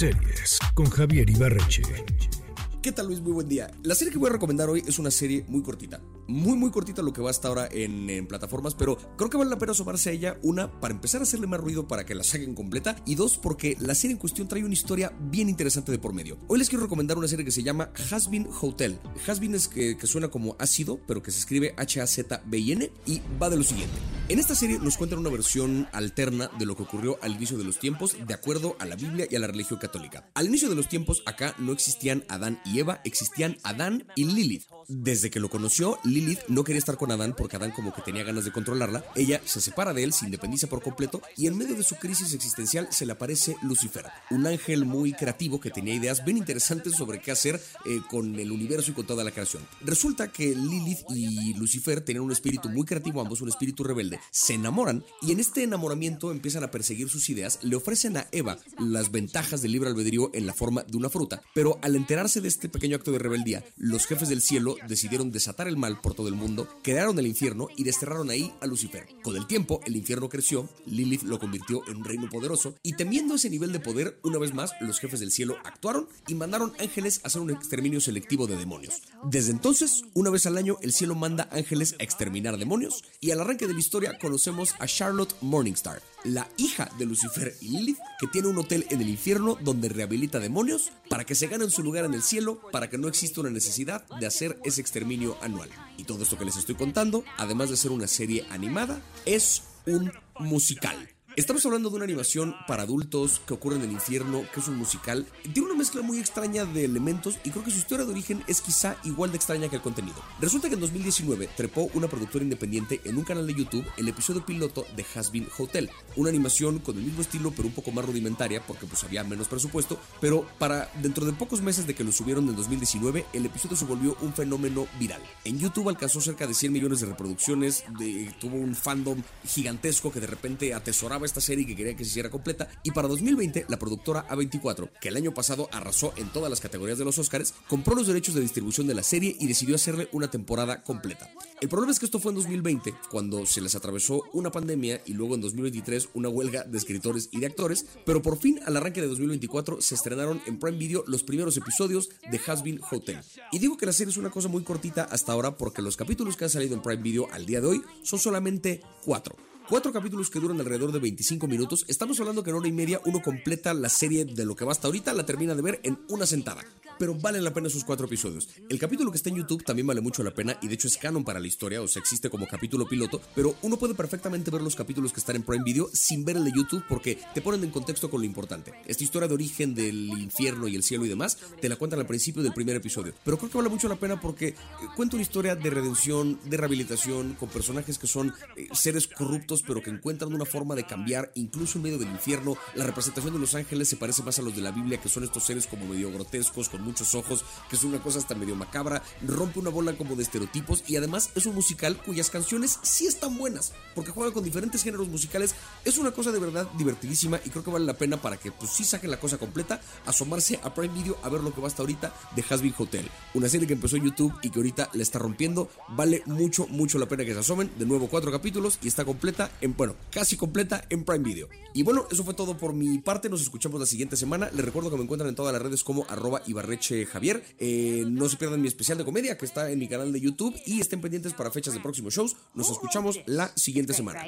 Series con Javier Ibarreche. ¿Qué tal Luis? Muy buen día. La serie que voy a recomendar hoy es una serie muy cortita. Muy muy cortita lo que va hasta ahora en, plataformas, pero creo que vale la pena asomarse a ella. Una, para empezar a hacerle más ruido para que la saquen completa. Y dos, porque la serie en cuestión trae una historia bien interesante de por medio. Hoy les quiero recomendar una serie que se llama Hasbin Hotel. Hasbin es que, que suena como ácido, pero que se escribe H-A-Z-B-I-N y va de lo siguiente. En esta serie nos cuentan una versión alterna de lo que ocurrió al inicio de los tiempos de acuerdo a la Biblia y a la religión católica. Al inicio de los tiempos acá no existían Adán y Eva existían Adán y Lilith. Desde que lo conoció, Lilith no quería estar con Adán porque Adán como que tenía ganas de controlarla. Ella se separa de él, se independiza por completo y en medio de su crisis existencial se le aparece Lucifer, un ángel muy creativo que tenía ideas bien interesantes sobre qué hacer eh, con el universo y con toda la creación. Resulta que Lilith y Lucifer tenían un espíritu muy creativo, ambos un espíritu rebelde, se enamoran y en este enamoramiento empiezan a perseguir sus ideas, le ofrecen a Eva las ventajas del libre albedrío en la forma de una fruta, pero al enterarse de este pequeño acto de rebeldía, los jefes del cielo decidieron desatar el mal por todo el mundo, crearon el infierno y desterraron ahí a Lucifer. Con el tiempo, el infierno creció, Lilith lo convirtió en un reino poderoso y temiendo ese nivel de poder, una vez más, los jefes del cielo actuaron y mandaron ángeles a hacer un exterminio selectivo de demonios. Desde entonces, una vez al año, el cielo manda ángeles a exterminar demonios y al arranque de la historia conocemos a Charlotte Morningstar, la hija de Lucifer y Lilith, que tiene un hotel en el infierno donde rehabilita demonios para que se ganen su lugar en el cielo, para que no exista una necesidad de hacer ese exterminio anual. Y todo esto que les estoy contando, además de ser una serie animada, es un musical. Estamos hablando de una animación para adultos que ocurre en el infierno, que es un musical. Tiene una mezcla muy extraña de elementos y creo que su historia de origen es quizá igual de extraña que el contenido. Resulta que en 2019 trepó una productora independiente en un canal de YouTube el episodio piloto de Hasbin Hotel, una animación con el mismo estilo pero un poco más rudimentaria porque pues había menos presupuesto, pero para dentro de pocos meses de que lo subieron en 2019, el episodio se volvió un fenómeno viral. En YouTube alcanzó cerca de 100 millones de reproducciones, tuvo un fandom gigantesco que de repente atesoraba esta serie que quería que se hiciera completa. Y para 2020, la productora A24, que el año pasado arrasó en todas las categorías de los Oscars, compró los derechos de distribución de la serie y decidió hacerle una temporada completa. El problema es que esto fue en 2020, cuando se les atravesó una pandemia y luego en 2023 una huelga de escritores y de actores, pero por fin al arranque de 2024 se estrenaron en Prime Video los primeros episodios de Hasbin Hotel. Y digo que la serie es una cosa muy cortita hasta ahora porque los capítulos que han salido en Prime Video al día de hoy son solamente cuatro. Cuatro capítulos que duran alrededor de 25 minutos. Estamos hablando que en hora y media uno completa la serie de lo que va hasta ahorita, la termina de ver en una sentada pero valen la pena esos cuatro episodios. El capítulo que está en YouTube también vale mucho la pena y de hecho es canon para la historia, o sea, existe como capítulo piloto, pero uno puede perfectamente ver los capítulos que están en Prime Video sin ver el de YouTube porque te ponen en contexto con lo importante. Esta historia de origen del infierno y el cielo y demás te la cuentan al principio del primer episodio, pero creo que vale mucho la pena porque eh, cuenta una historia de redención, de rehabilitación, con personajes que son eh, seres corruptos pero que encuentran una forma de cambiar incluso en medio del infierno. La representación de los ángeles se parece más a los de la Biblia que son estos seres como medio grotescos, con muchos ojos, que es una cosa hasta medio macabra, rompe una bola como de estereotipos y además es un musical cuyas canciones sí están buenas, porque juega con diferentes géneros musicales, es una cosa de verdad divertidísima y creo que vale la pena para que pues sí saquen la cosa completa, asomarse a Prime Video a ver lo que va hasta ahorita de Hasbin Hotel, una serie que empezó en YouTube y que ahorita la está rompiendo, vale mucho, mucho la pena que se asomen, de nuevo cuatro capítulos y está completa en, bueno, casi completa en Prime Video. Y bueno, eso fue todo por mi parte, nos escuchamos la siguiente semana, les recuerdo que me encuentran en todas las redes como arroba Javier. Eh, no se pierdan mi especial de comedia que está en mi canal de YouTube y estén pendientes para fechas de próximos shows. Nos escuchamos la siguiente semana.